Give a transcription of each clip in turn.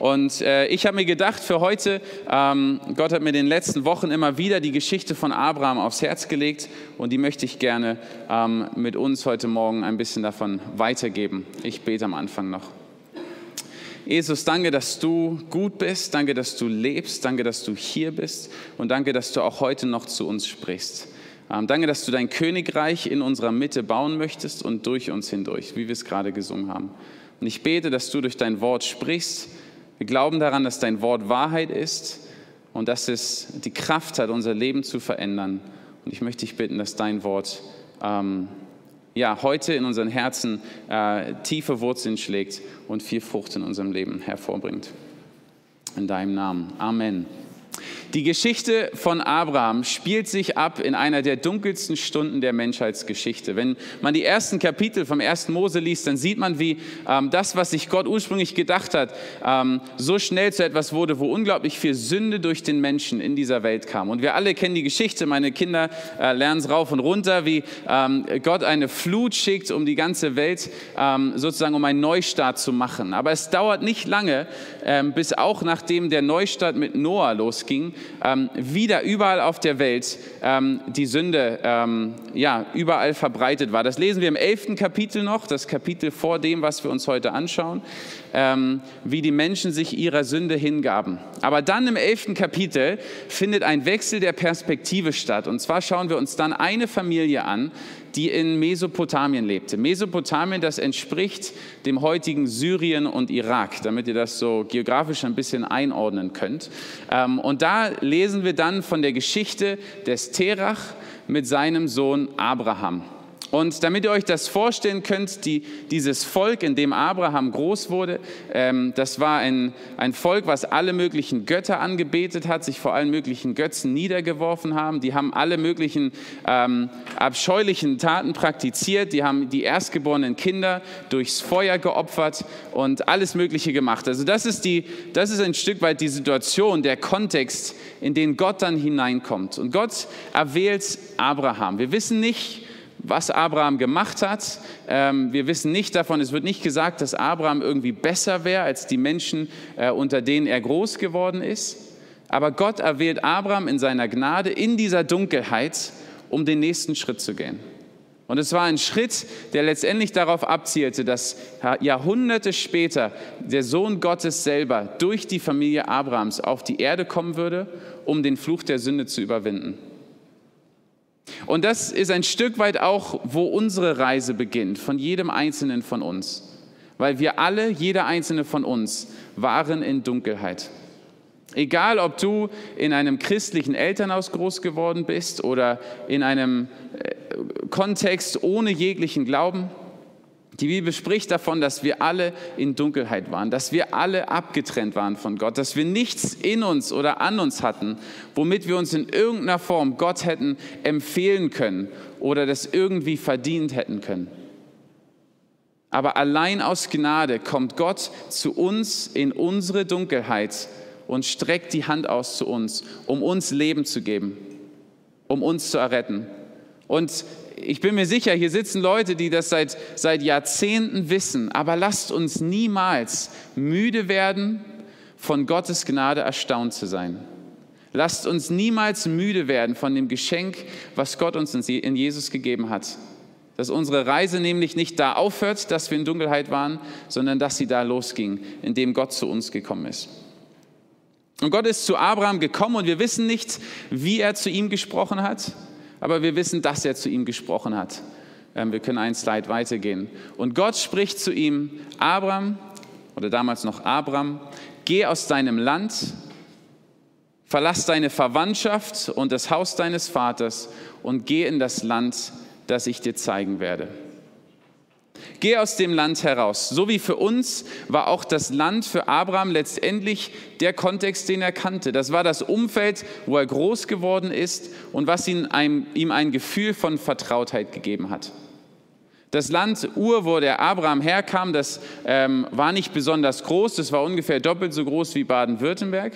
Und äh, ich habe mir gedacht für heute, ähm, Gott hat mir in den letzten Wochen immer wieder die Geschichte von Abraham aufs Herz gelegt und die möchte ich gerne ähm, mit uns heute Morgen ein bisschen davon weitergeben. Ich bete am Anfang noch. Jesus, danke, dass du gut bist, danke, dass du lebst, danke, dass du hier bist und danke, dass du auch heute noch zu uns sprichst. Ähm, danke, dass du dein Königreich in unserer Mitte bauen möchtest und durch uns hindurch, wie wir es gerade gesungen haben. Und ich bete, dass du durch dein Wort sprichst. Wir glauben daran, dass dein Wort Wahrheit ist und dass es die Kraft hat, unser Leben zu verändern. Und ich möchte dich bitten, dass dein Wort ähm, ja, heute in unseren Herzen äh, tiefe Wurzeln schlägt und viel Frucht in unserem Leben hervorbringt. In deinem Namen. Amen. Die Geschichte von Abraham spielt sich ab in einer der dunkelsten Stunden der Menschheitsgeschichte. Wenn man die ersten Kapitel vom ersten Mose liest, dann sieht man, wie ähm, das, was sich Gott ursprünglich gedacht hat, ähm, so schnell zu etwas wurde, wo unglaublich viel Sünde durch den Menschen in dieser Welt kam. Und wir alle kennen die Geschichte, meine Kinder äh, lernen es rauf und runter, wie ähm, Gott eine Flut schickt, um die ganze Welt ähm, sozusagen um einen Neustart zu machen. Aber es dauert nicht lange, ähm, bis auch nachdem der Neustart mit Noah losging, ähm, wieder überall auf der Welt ähm, die Sünde ähm, ja, überall verbreitet war. Das lesen wir im elften Kapitel noch, das Kapitel vor dem, was wir uns heute anschauen, ähm, wie die Menschen sich ihrer Sünde hingaben. Aber dann im elften Kapitel findet ein Wechsel der Perspektive statt. Und zwar schauen wir uns dann eine Familie an, die in Mesopotamien lebte. Mesopotamien, das entspricht dem heutigen Syrien und Irak, damit ihr das so geografisch ein bisschen einordnen könnt. Ähm, und da lesen wir dann von der Geschichte des Terach mit seinem Sohn Abraham. Und damit ihr euch das vorstellen könnt, die, dieses Volk, in dem Abraham groß wurde, ähm, das war ein, ein Volk, was alle möglichen Götter angebetet hat, sich vor allen möglichen Götzen niedergeworfen haben. Die haben alle möglichen ähm, abscheulichen Taten praktiziert. Die haben die erstgeborenen Kinder durchs Feuer geopfert und alles Mögliche gemacht. Also das ist, die, das ist ein Stück weit die Situation, der Kontext, in den Gott dann hineinkommt. Und Gott erwählt Abraham. Wir wissen nicht, was Abraham gemacht hat. Ähm, wir wissen nicht davon, es wird nicht gesagt, dass Abraham irgendwie besser wäre als die Menschen, äh, unter denen er groß geworden ist. Aber Gott erwählt Abraham in seiner Gnade in dieser Dunkelheit, um den nächsten Schritt zu gehen. Und es war ein Schritt, der letztendlich darauf abzielte, dass Jahrhunderte später der Sohn Gottes selber durch die Familie Abrahams auf die Erde kommen würde, um den Fluch der Sünde zu überwinden. Und das ist ein Stück weit auch, wo unsere Reise beginnt, von jedem Einzelnen von uns. Weil wir alle, jeder Einzelne von uns, waren in Dunkelheit. Egal, ob du in einem christlichen Elternhaus groß geworden bist oder in einem äh, Kontext ohne jeglichen Glauben, die Bibel spricht davon, dass wir alle in Dunkelheit waren, dass wir alle abgetrennt waren von Gott, dass wir nichts in uns oder an uns hatten, womit wir uns in irgendeiner Form Gott hätten empfehlen können oder das irgendwie verdient hätten können. Aber allein aus Gnade kommt Gott zu uns in unsere Dunkelheit und streckt die Hand aus zu uns, um uns Leben zu geben, um uns zu erretten. Und ich bin mir sicher, hier sitzen Leute, die das seit, seit Jahrzehnten wissen, aber lasst uns niemals müde werden, von Gottes Gnade erstaunt zu sein. Lasst uns niemals müde werden von dem Geschenk, was Gott uns in Jesus gegeben hat. Dass unsere Reise nämlich nicht da aufhört, dass wir in Dunkelheit waren, sondern dass sie da losging, indem Gott zu uns gekommen ist. Und Gott ist zu Abraham gekommen und wir wissen nicht, wie er zu ihm gesprochen hat aber wir wissen, dass er zu ihm gesprochen hat. Ähm, wir können einen Slide weitergehen. Und Gott spricht zu ihm, Abraham, oder damals noch Abraham, geh aus deinem Land, verlass deine Verwandtschaft und das Haus deines Vaters und geh in das Land, das ich dir zeigen werde. Geh aus dem Land heraus. So wie für uns war auch das Land für Abraham letztendlich der Kontext, den er kannte. Das war das Umfeld, wo er groß geworden ist und was ihm ein, ihm ein Gefühl von Vertrautheit gegeben hat. Das Land Ur, wo der Abraham herkam, das ähm, war nicht besonders groß, das war ungefähr doppelt so groß wie Baden-Württemberg,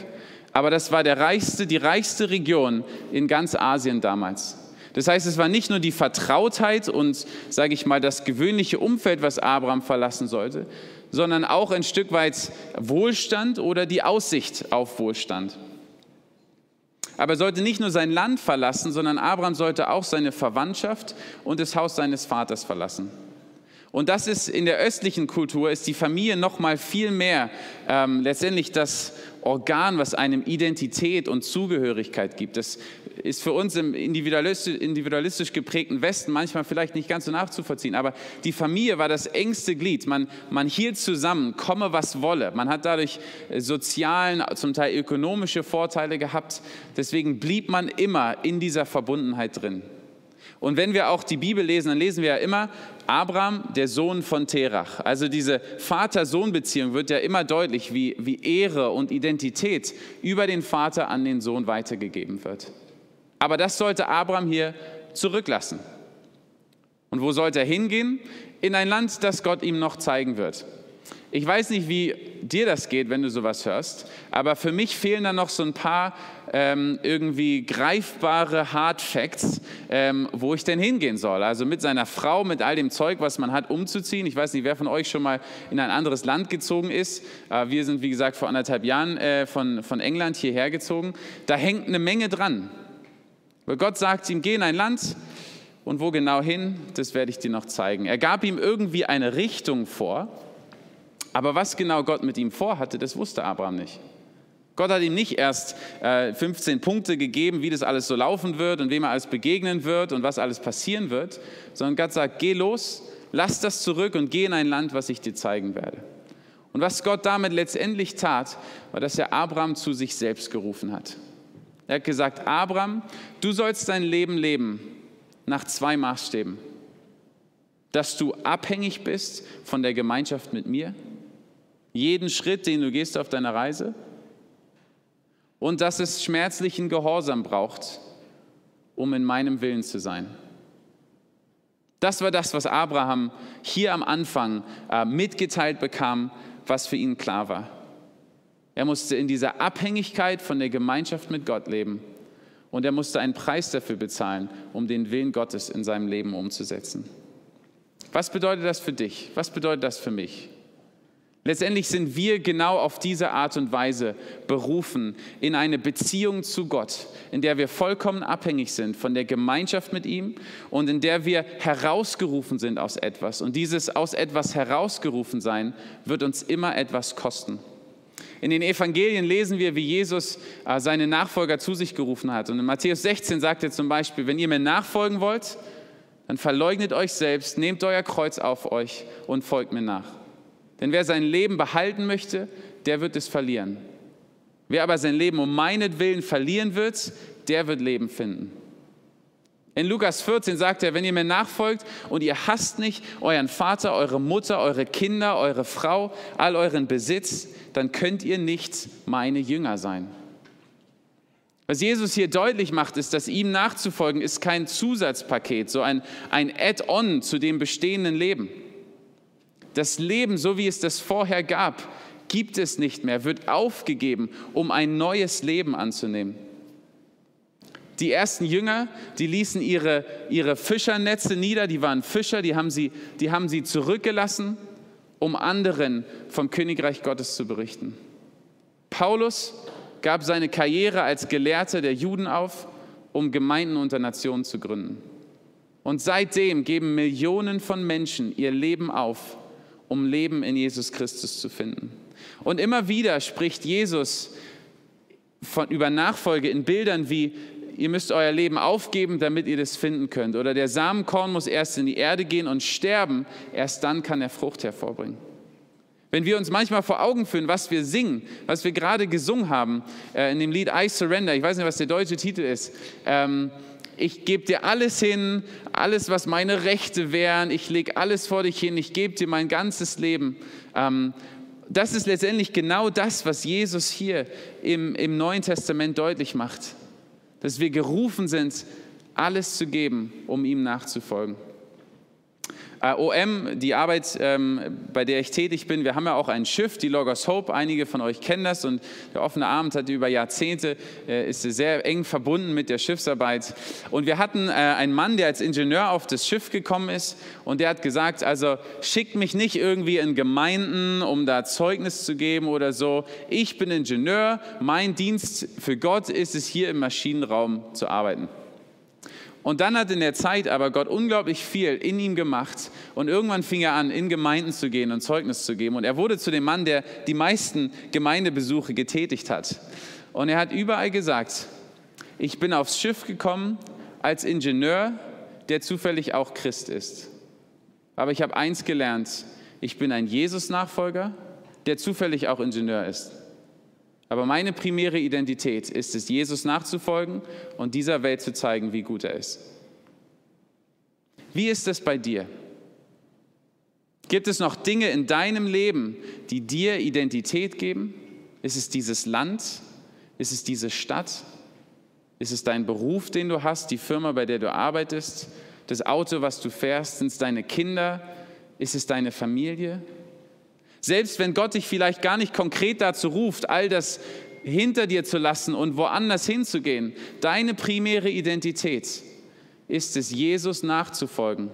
aber das war der reichste, die reichste Region in ganz Asien damals. Das heißt, es war nicht nur die Vertrautheit und, sage ich mal, das gewöhnliche Umfeld, was Abraham verlassen sollte, sondern auch ein Stück weit Wohlstand oder die Aussicht auf Wohlstand. Aber er sollte nicht nur sein Land verlassen, sondern Abraham sollte auch seine Verwandtschaft und das Haus seines Vaters verlassen. Und das ist in der östlichen Kultur, ist die Familie noch mal viel mehr ähm, letztendlich das Organ, was einem Identität und Zugehörigkeit gibt. Das ist für uns im individualistisch, individualistisch geprägten Westen manchmal vielleicht nicht ganz so nachzuvollziehen, aber die Familie war das engste Glied. Man, man hielt zusammen, komme was wolle. Man hat dadurch äh, sozialen, zum Teil ökonomische Vorteile gehabt. Deswegen blieb man immer in dieser Verbundenheit drin. Und wenn wir auch die Bibel lesen, dann lesen wir ja immer Abraham, der Sohn von Terach. Also diese Vater-Sohn-Beziehung wird ja immer deutlich, wie, wie Ehre und Identität über den Vater an den Sohn weitergegeben wird. Aber das sollte Abraham hier zurücklassen. Und wo sollte er hingehen? In ein Land, das Gott ihm noch zeigen wird. Ich weiß nicht, wie dir das geht, wenn du sowas hörst, aber für mich fehlen da noch so ein paar ähm, irgendwie greifbare Hard Facts, ähm, wo ich denn hingehen soll. Also mit seiner Frau, mit all dem Zeug, was man hat, umzuziehen. Ich weiß nicht, wer von euch schon mal in ein anderes Land gezogen ist. Äh, wir sind, wie gesagt, vor anderthalb Jahren äh, von, von England hierher gezogen. Da hängt eine Menge dran. Weil Gott sagt ihm, geh in ein Land, und wo genau hin, das werde ich dir noch zeigen. Er gab ihm irgendwie eine Richtung vor, aber was genau Gott mit ihm vorhatte, das wusste Abraham nicht. Gott hat ihm nicht erst äh, 15 Punkte gegeben, wie das alles so laufen wird und wem er alles begegnen wird und was alles passieren wird, sondern Gott sagt, geh los, lass das zurück und geh in ein Land, was ich dir zeigen werde. Und was Gott damit letztendlich tat, war, dass er Abraham zu sich selbst gerufen hat. Er hat gesagt, Abraham, du sollst dein Leben leben nach zwei Maßstäben. Dass du abhängig bist von der Gemeinschaft mit mir jeden Schritt, den du gehst auf deiner Reise und dass es schmerzlichen Gehorsam braucht, um in meinem Willen zu sein. Das war das, was Abraham hier am Anfang äh, mitgeteilt bekam, was für ihn klar war. Er musste in dieser Abhängigkeit von der Gemeinschaft mit Gott leben und er musste einen Preis dafür bezahlen, um den Willen Gottes in seinem Leben umzusetzen. Was bedeutet das für dich? Was bedeutet das für mich? Letztendlich sind wir genau auf diese Art und Weise berufen in eine Beziehung zu Gott, in der wir vollkommen abhängig sind von der Gemeinschaft mit ihm und in der wir herausgerufen sind aus etwas. Und dieses aus etwas herausgerufen sein wird uns immer etwas kosten. In den Evangelien lesen wir, wie Jesus äh, seine Nachfolger zu sich gerufen hat. Und in Matthäus 16 sagt er zum Beispiel, wenn ihr mir nachfolgen wollt, dann verleugnet euch selbst, nehmt euer Kreuz auf euch und folgt mir nach. Denn wer sein Leben behalten möchte, der wird es verlieren. Wer aber sein Leben um meinetwillen verlieren wird, der wird Leben finden. In Lukas 14 sagt er, wenn ihr mir nachfolgt und ihr hasst nicht euren Vater, eure Mutter, eure Kinder, eure Frau, all euren Besitz, dann könnt ihr nicht meine Jünger sein. Was Jesus hier deutlich macht, ist, dass ihm nachzufolgen ist kein Zusatzpaket, so ein, ein Add-on zu dem bestehenden Leben. Das Leben, so wie es das vorher gab, gibt es nicht mehr, wird aufgegeben, um ein neues Leben anzunehmen. Die ersten Jünger, die ließen ihre, ihre Fischernetze nieder, die waren Fischer, die haben, sie, die haben sie zurückgelassen, um anderen vom Königreich Gottes zu berichten. Paulus gab seine Karriere als Gelehrter der Juden auf, um Gemeinden unter Nationen zu gründen. Und seitdem geben Millionen von Menschen ihr Leben auf, um Leben in Jesus Christus zu finden. Und immer wieder spricht Jesus von, über Nachfolge in Bildern wie, ihr müsst euer Leben aufgeben, damit ihr das finden könnt. Oder der Samenkorn muss erst in die Erde gehen und sterben, erst dann kann er Frucht hervorbringen. Wenn wir uns manchmal vor Augen führen, was wir singen, was wir gerade gesungen haben äh, in dem Lied I Surrender, ich weiß nicht, was der deutsche Titel ist, ähm, ich gebe dir alles hin, alles, was meine Rechte wären, ich lege alles vor dich hin, ich gebe dir mein ganzes Leben. Ähm, das ist letztendlich genau das, was Jesus hier im, im Neuen Testament deutlich macht, dass wir gerufen sind, alles zu geben, um ihm nachzufolgen. Äh, OM, die Arbeit, ähm, bei der ich tätig bin, wir haben ja auch ein Schiff, die Logos Hope. Einige von euch kennen das und der offene Abend hat über Jahrzehnte, äh, ist sehr eng verbunden mit der Schiffsarbeit. Und wir hatten äh, einen Mann, der als Ingenieur auf das Schiff gekommen ist und der hat gesagt, also schickt mich nicht irgendwie in Gemeinden, um da Zeugnis zu geben oder so. Ich bin Ingenieur, mein Dienst für Gott ist es, hier im Maschinenraum zu arbeiten. Und dann hat in der Zeit aber Gott unglaublich viel in ihm gemacht und irgendwann fing er an, in Gemeinden zu gehen und Zeugnis zu geben. Und er wurde zu dem Mann, der die meisten Gemeindebesuche getätigt hat. Und er hat überall gesagt, ich bin aufs Schiff gekommen als Ingenieur, der zufällig auch Christ ist. Aber ich habe eins gelernt, ich bin ein Jesus-Nachfolger, der zufällig auch Ingenieur ist. Aber meine primäre Identität ist es, Jesus nachzufolgen und dieser Welt zu zeigen, wie gut er ist. Wie ist es bei dir? Gibt es noch Dinge in deinem Leben, die dir Identität geben? Ist es dieses Land? Ist es diese Stadt? Ist es dein Beruf, den du hast, die Firma, bei der du arbeitest, das Auto, was du fährst? Sind es deine Kinder? Ist es deine Familie? Selbst wenn Gott dich vielleicht gar nicht konkret dazu ruft, all das hinter dir zu lassen und woanders hinzugehen, deine primäre Identität ist es, Jesus nachzufolgen,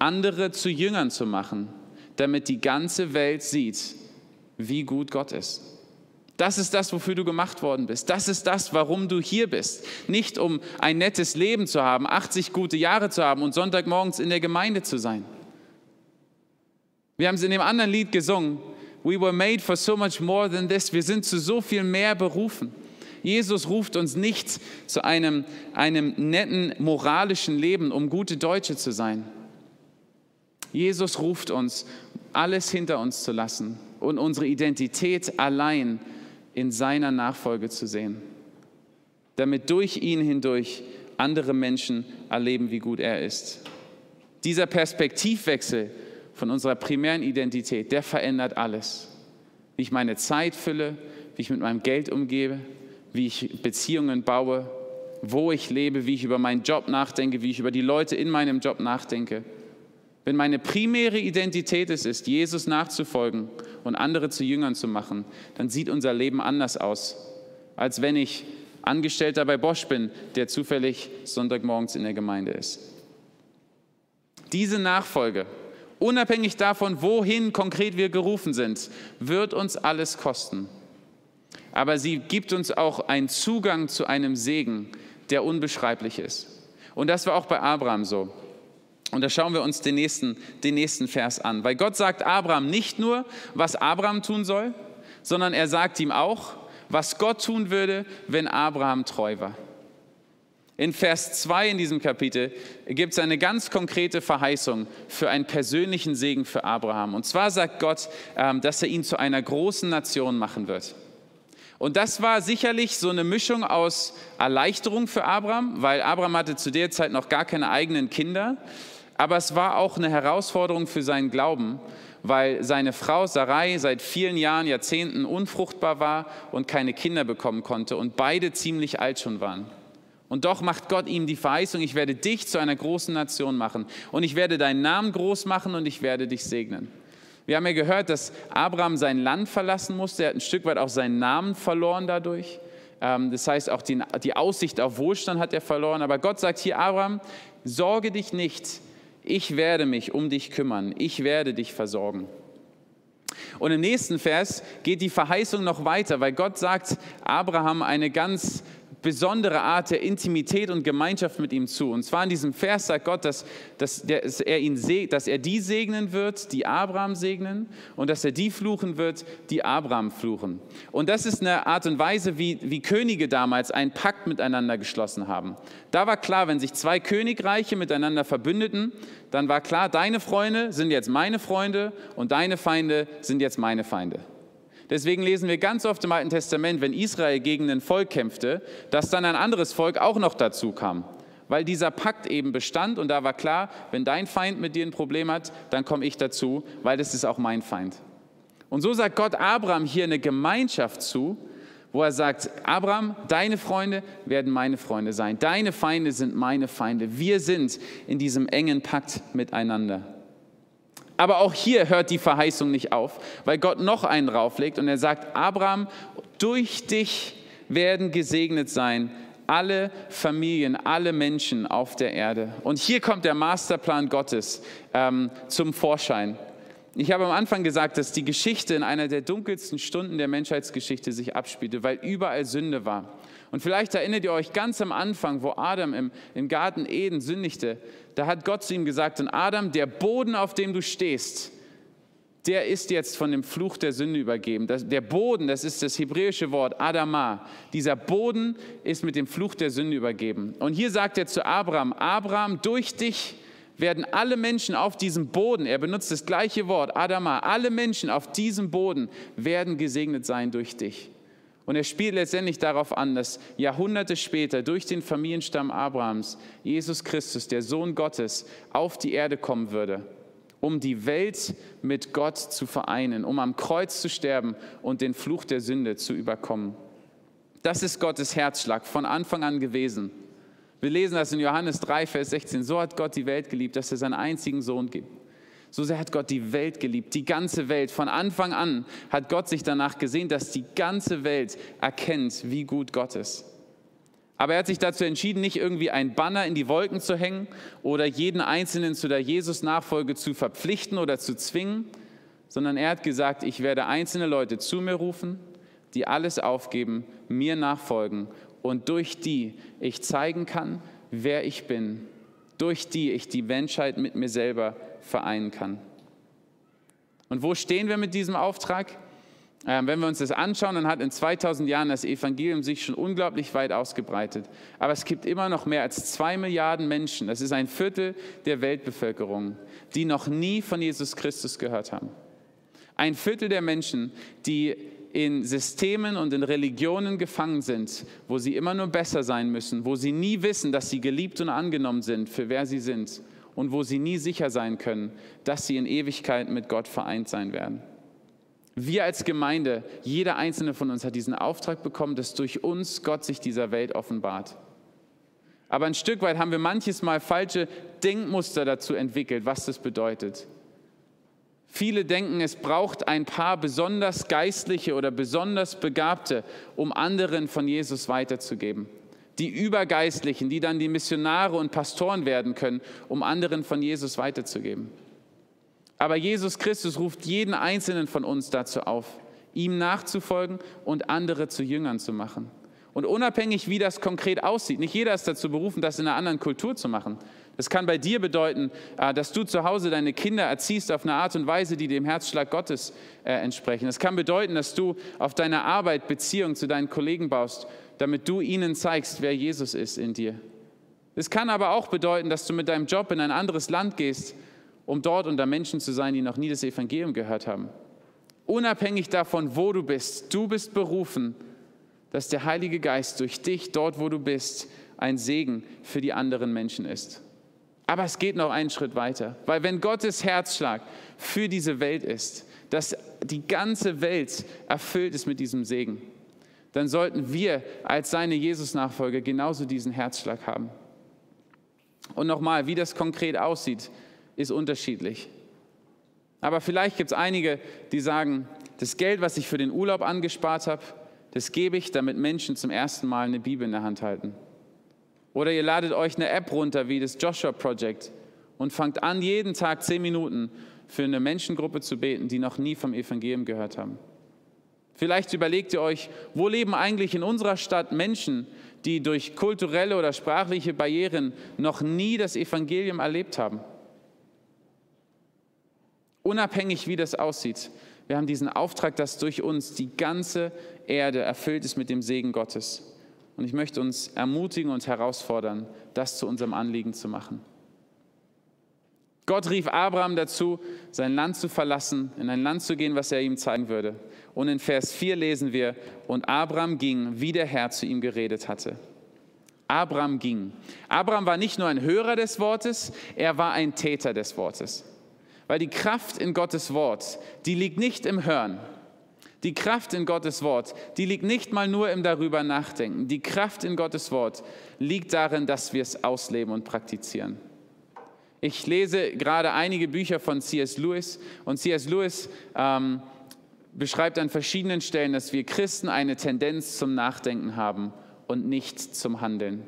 andere zu Jüngern zu machen, damit die ganze Welt sieht, wie gut Gott ist. Das ist das, wofür du gemacht worden bist. Das ist das, warum du hier bist. Nicht um ein nettes Leben zu haben, 80 gute Jahre zu haben und Sonntagmorgens in der Gemeinde zu sein. Wir haben es in dem anderen Lied gesungen. We were made for so much more than this. Wir sind zu so viel mehr berufen. Jesus ruft uns nicht zu einem, einem netten moralischen Leben, um gute Deutsche zu sein. Jesus ruft uns, alles hinter uns zu lassen und unsere Identität allein in seiner Nachfolge zu sehen, damit durch ihn hindurch andere Menschen erleben, wie gut er ist. Dieser Perspektivwechsel von unserer primären Identität, der verändert alles. Wie ich meine Zeit fülle, wie ich mit meinem Geld umgebe, wie ich Beziehungen baue, wo ich lebe, wie ich über meinen Job nachdenke, wie ich über die Leute in meinem Job nachdenke. Wenn meine primäre Identität es ist, Jesus nachzufolgen und andere zu Jüngern zu machen, dann sieht unser Leben anders aus, als wenn ich Angestellter bei Bosch bin, der zufällig Sonntagmorgens in der Gemeinde ist. Diese Nachfolge unabhängig davon, wohin konkret wir gerufen sind, wird uns alles kosten. Aber sie gibt uns auch einen Zugang zu einem Segen, der unbeschreiblich ist. Und das war auch bei Abraham so. Und da schauen wir uns den nächsten, den nächsten Vers an. Weil Gott sagt Abraham nicht nur, was Abraham tun soll, sondern er sagt ihm auch, was Gott tun würde, wenn Abraham treu war. In Vers 2 in diesem Kapitel gibt es eine ganz konkrete Verheißung für einen persönlichen Segen für Abraham. Und zwar sagt Gott, ähm, dass er ihn zu einer großen Nation machen wird. Und das war sicherlich so eine Mischung aus Erleichterung für Abraham, weil Abraham hatte zu der Zeit noch gar keine eigenen Kinder. Aber es war auch eine Herausforderung für seinen Glauben, weil seine Frau Sarai seit vielen Jahren, Jahrzehnten unfruchtbar war und keine Kinder bekommen konnte und beide ziemlich alt schon waren. Und doch macht Gott ihm die Verheißung, ich werde dich zu einer großen Nation machen und ich werde deinen Namen groß machen und ich werde dich segnen. Wir haben ja gehört, dass Abraham sein Land verlassen musste. Er hat ein Stück weit auch seinen Namen verloren dadurch. Ähm, das heißt, auch die, die Aussicht auf Wohlstand hat er verloren. Aber Gott sagt hier, Abraham, sorge dich nicht. Ich werde mich um dich kümmern. Ich werde dich versorgen. Und im nächsten Vers geht die Verheißung noch weiter, weil Gott sagt Abraham eine ganz besondere Art der Intimität und Gemeinschaft mit ihm zu. Und zwar in diesem Vers sagt Gott, dass, dass, dass, er ihn dass er die segnen wird, die Abraham segnen, und dass er die fluchen wird, die Abraham fluchen. Und das ist eine Art und Weise, wie, wie Könige damals einen Pakt miteinander geschlossen haben. Da war klar, wenn sich zwei Königreiche miteinander verbündeten, dann war klar, deine Freunde sind jetzt meine Freunde und deine Feinde sind jetzt meine Feinde. Deswegen lesen wir ganz oft im Alten Testament, wenn Israel gegen ein Volk kämpfte, dass dann ein anderes Volk auch noch dazu kam. Weil dieser Pakt eben bestand und da war klar, wenn dein Feind mit dir ein Problem hat, dann komme ich dazu, weil das ist auch mein Feind. Und so sagt Gott Abraham hier eine Gemeinschaft zu, wo er sagt, Abraham, deine Freunde werden meine Freunde sein, deine Feinde sind meine Feinde. Wir sind in diesem engen Pakt miteinander. Aber auch hier hört die Verheißung nicht auf, weil Gott noch einen rauflegt und er sagt, Abraham, durch dich werden gesegnet sein alle Familien, alle Menschen auf der Erde. Und hier kommt der Masterplan Gottes ähm, zum Vorschein. Ich habe am Anfang gesagt, dass die Geschichte in einer der dunkelsten Stunden der Menschheitsgeschichte sich abspielte, weil überall Sünde war. Und vielleicht erinnert ihr euch ganz am Anfang, wo Adam im, im Garten Eden sündigte, da hat Gott zu ihm gesagt, und Adam, der Boden, auf dem du stehst, der ist jetzt von dem Fluch der Sünde übergeben. Das, der Boden, das ist das hebräische Wort Adama. Dieser Boden ist mit dem Fluch der Sünde übergeben. Und hier sagt er zu Abraham, Abraham, durch dich werden alle Menschen auf diesem Boden, er benutzt das gleiche Wort, Adama, alle Menschen auf diesem Boden werden gesegnet sein durch dich. Und er spielt letztendlich darauf an, dass Jahrhunderte später durch den Familienstamm Abrahams Jesus Christus, der Sohn Gottes, auf die Erde kommen würde, um die Welt mit Gott zu vereinen, um am Kreuz zu sterben und den Fluch der Sünde zu überkommen. Das ist Gottes Herzschlag von Anfang an gewesen. Wir lesen das in Johannes 3, Vers 16. So hat Gott die Welt geliebt, dass er seinen einzigen Sohn gibt. So sehr hat Gott die Welt geliebt, die ganze Welt. Von Anfang an hat Gott sich danach gesehen, dass die ganze Welt erkennt, wie gut Gott ist. Aber er hat sich dazu entschieden, nicht irgendwie ein Banner in die Wolken zu hängen oder jeden Einzelnen zu der Jesus-Nachfolge zu verpflichten oder zu zwingen, sondern er hat gesagt, ich werde einzelne Leute zu mir rufen, die alles aufgeben, mir nachfolgen und durch die ich zeigen kann, wer ich bin, durch die ich die Menschheit mit mir selber vereinen kann. Und wo stehen wir mit diesem Auftrag? Ähm, wenn wir uns das anschauen, dann hat in 2000 Jahren das Evangelium sich schon unglaublich weit ausgebreitet. Aber es gibt immer noch mehr als zwei Milliarden Menschen, das ist ein Viertel der Weltbevölkerung, die noch nie von Jesus Christus gehört haben. Ein Viertel der Menschen, die in Systemen und in Religionen gefangen sind, wo sie immer nur besser sein müssen, wo sie nie wissen, dass sie geliebt und angenommen sind, für wer sie sind und wo sie nie sicher sein können, dass sie in Ewigkeit mit Gott vereint sein werden. Wir als Gemeinde, jeder einzelne von uns hat diesen Auftrag bekommen, dass durch uns Gott sich dieser Welt offenbart. Aber ein Stück weit haben wir manches Mal falsche Denkmuster dazu entwickelt, was das bedeutet. Viele denken, es braucht ein paar besonders geistliche oder besonders Begabte, um anderen von Jesus weiterzugeben. Die Übergeistlichen, die dann die Missionare und Pastoren werden können, um anderen von Jesus weiterzugeben. Aber Jesus Christus ruft jeden einzelnen von uns dazu auf, ihm nachzufolgen und andere zu Jüngern zu machen. Und unabhängig, wie das konkret aussieht, nicht jeder ist dazu berufen, das in einer anderen Kultur zu machen. Das kann bei dir bedeuten, äh, dass du zu Hause deine Kinder erziehst auf eine Art und Weise, die dem Herzschlag Gottes äh, entsprechen. Es kann bedeuten, dass du auf deiner Arbeit Beziehungen zu deinen Kollegen baust, damit du ihnen zeigst, wer Jesus ist in dir. Es kann aber auch bedeuten, dass du mit deinem Job in ein anderes Land gehst, um dort unter Menschen zu sein, die noch nie das Evangelium gehört haben. Unabhängig davon, wo du bist, du bist berufen, dass der Heilige Geist durch dich, dort wo du bist, ein Segen für die anderen Menschen ist. Aber es geht noch einen Schritt weiter, weil wenn Gottes Herzschlag für diese Welt ist, dass die ganze Welt erfüllt ist mit diesem Segen, dann sollten wir als seine Jesus-Nachfolger genauso diesen Herzschlag haben. Und nochmal, wie das konkret aussieht, ist unterschiedlich. Aber vielleicht gibt es einige, die sagen, das Geld, was ich für den Urlaub angespart habe, das gebe ich, damit Menschen zum ersten Mal eine Bibel in der Hand halten. Oder ihr ladet euch eine App runter wie das Joshua Project und fangt an, jeden Tag zehn Minuten für eine Menschengruppe zu beten, die noch nie vom Evangelium gehört haben. Vielleicht überlegt ihr euch, wo leben eigentlich in unserer Stadt Menschen, die durch kulturelle oder sprachliche Barrieren noch nie das Evangelium erlebt haben. Unabhängig, wie das aussieht, wir haben diesen Auftrag, dass durch uns die ganze Erde erfüllt ist mit dem Segen Gottes. Und ich möchte uns ermutigen und herausfordern, das zu unserem Anliegen zu machen. Gott rief Abraham dazu, sein Land zu verlassen, in ein Land zu gehen, was er ihm zeigen würde. Und in Vers 4 lesen wir, und Abraham ging, wie der Herr zu ihm geredet hatte. Abraham ging. Abraham war nicht nur ein Hörer des Wortes, er war ein Täter des Wortes. Weil die Kraft in Gottes Wort, die liegt nicht im Hören, Die Kraft in Gottes Wort, die liegt nicht mal nur im darüber nachdenken. Die Kraft in Gottes Wort liegt darin, dass wir es ausleben und praktizieren. Ich lese gerade einige Bücher von C.S. Lewis und C.S. Lewis ähm, beschreibt an verschiedenen Stellen, dass wir Christen eine Tendenz zum Nachdenken haben und nicht zum Handeln.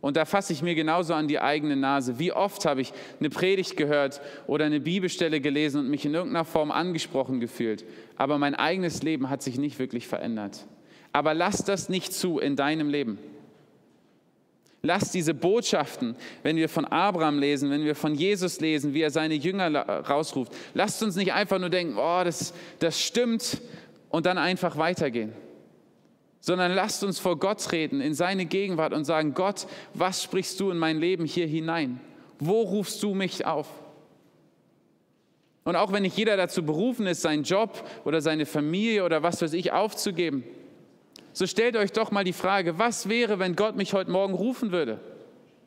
Und da fasse ich mir genauso an die eigene Nase. Wie oft habe ich eine Predigt gehört oder eine Bibelstelle gelesen und mich in irgendeiner Form angesprochen gefühlt, aber mein eigenes Leben hat sich nicht wirklich verändert. Aber lass das nicht zu in deinem Leben. Lass diese Botschaften, wenn wir von Abraham lesen, wenn wir von Jesus lesen, wie er seine Jünger rausruft, lasst uns nicht einfach nur denken, oh, das, das stimmt und dann einfach weitergehen sondern lasst uns vor Gott treten, in seine Gegenwart und sagen, Gott, was sprichst du in mein Leben hier hinein? Wo rufst du mich auf? Und auch wenn nicht jeder dazu berufen ist, seinen Job oder seine Familie oder was weiß ich aufzugeben, so stellt euch doch mal die Frage, was wäre, wenn Gott mich heute Morgen rufen würde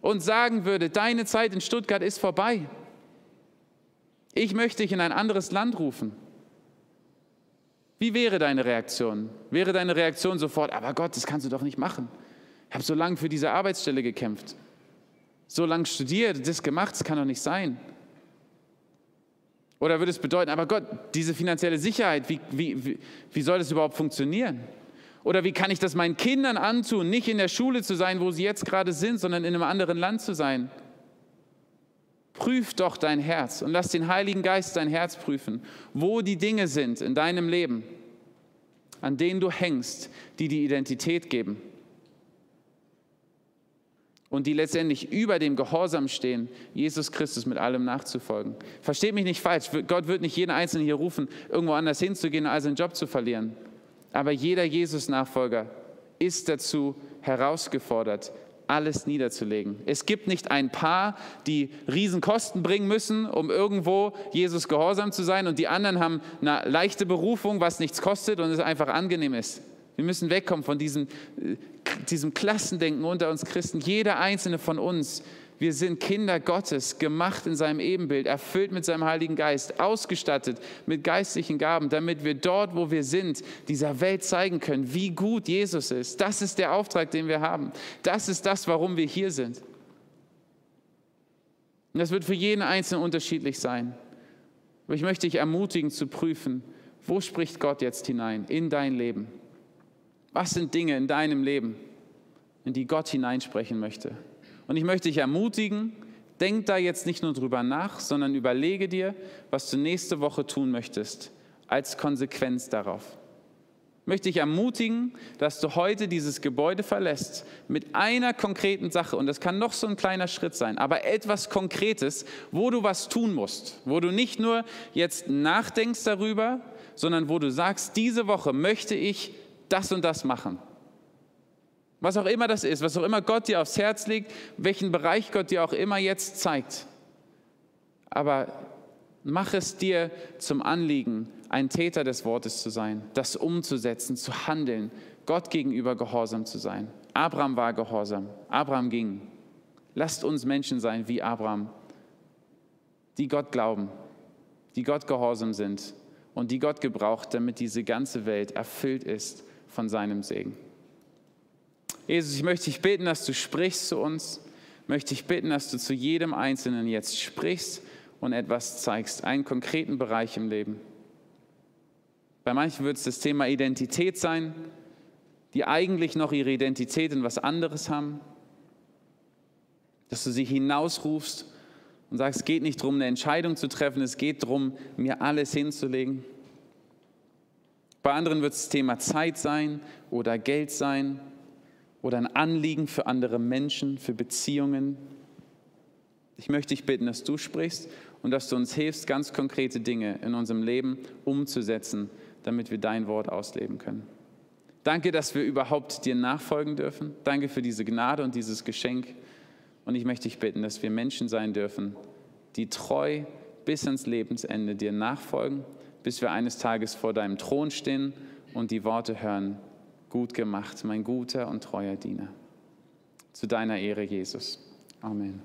und sagen würde, deine Zeit in Stuttgart ist vorbei. Ich möchte dich in ein anderes Land rufen. Wie wäre deine Reaktion? Wäre deine Reaktion sofort, aber Gott, das kannst du doch nicht machen. Ich habe so lange für diese Arbeitsstelle gekämpft, so lange studiert, das gemacht, das kann doch nicht sein. Oder würde es bedeuten, aber Gott, diese finanzielle Sicherheit, wie, wie, wie soll das überhaupt funktionieren? Oder wie kann ich das meinen Kindern antun, nicht in der Schule zu sein, wo sie jetzt gerade sind, sondern in einem anderen Land zu sein? Prüf doch dein Herz und lass den Heiligen Geist dein Herz prüfen, wo die Dinge sind in deinem Leben, an denen du hängst, die die Identität geben und die letztendlich über dem Gehorsam stehen, Jesus Christus mit allem nachzufolgen. Versteht mich nicht falsch, Gott wird nicht jeden Einzelnen hier rufen, irgendwo anders hinzugehen, als seinen Job zu verlieren. Aber jeder Jesus-Nachfolger ist dazu herausgefordert, alles niederzulegen. Es gibt nicht ein Paar, die Riesenkosten bringen müssen, um irgendwo Jesus gehorsam zu sein und die anderen haben eine leichte Berufung, was nichts kostet und es einfach angenehm ist. Wir müssen wegkommen von diesem, äh, diesem Klassendenken unter uns Christen. Jeder einzelne von uns wir sind Kinder Gottes, gemacht in seinem Ebenbild, erfüllt mit seinem Heiligen Geist, ausgestattet mit geistlichen Gaben, damit wir dort, wo wir sind, dieser Welt zeigen können, wie gut Jesus ist. Das ist der Auftrag, den wir haben. Das ist das, warum wir hier sind. Und das wird für jeden Einzelnen unterschiedlich sein. Aber ich möchte dich ermutigen zu prüfen, wo spricht Gott jetzt hinein in dein Leben? Was sind Dinge in deinem Leben, in die Gott hineinsprechen möchte? Und ich möchte dich ermutigen, denk da jetzt nicht nur drüber nach, sondern überlege dir, was du nächste Woche tun möchtest, als Konsequenz darauf. Möchte ich ermutigen, dass du heute dieses Gebäude verlässt mit einer konkreten Sache, und das kann noch so ein kleiner Schritt sein, aber etwas Konkretes, wo du was tun musst, wo du nicht nur jetzt nachdenkst darüber, sondern wo du sagst, diese Woche möchte ich das und das machen. Was auch immer das ist, was auch immer Gott dir aufs Herz legt, welchen Bereich Gott dir auch immer jetzt zeigt. Aber mach es dir zum Anliegen, ein Täter des Wortes zu sein, das umzusetzen, zu handeln, Gott gegenüber gehorsam zu sein. Abraham war gehorsam, Abraham ging. Lasst uns Menschen sein wie Abraham, die Gott glauben, die Gott gehorsam sind und die Gott gebraucht, damit diese ganze Welt erfüllt ist von seinem Segen. Jesus, ich möchte dich bitten, dass du sprichst zu uns. Möchte ich bitten, dass du zu jedem Einzelnen jetzt sprichst und etwas zeigst, einen konkreten Bereich im Leben. Bei manchen wird es das Thema Identität sein, die eigentlich noch ihre Identität in was anderes haben. Dass du sie hinausrufst und sagst, es geht nicht darum, eine Entscheidung zu treffen, es geht darum, mir alles hinzulegen. Bei anderen wird es das Thema Zeit sein oder Geld sein oder ein Anliegen für andere Menschen, für Beziehungen. Ich möchte dich bitten, dass du sprichst und dass du uns hilfst, ganz konkrete Dinge in unserem Leben umzusetzen, damit wir dein Wort ausleben können. Danke, dass wir überhaupt dir nachfolgen dürfen. Danke für diese Gnade und dieses Geschenk. Und ich möchte dich bitten, dass wir Menschen sein dürfen, die treu bis ans Lebensende dir nachfolgen, bis wir eines Tages vor deinem Thron stehen und die Worte hören, Gut gemacht, mein guter und treuer Diener. Zu deiner Ehre, Jesus. Amen.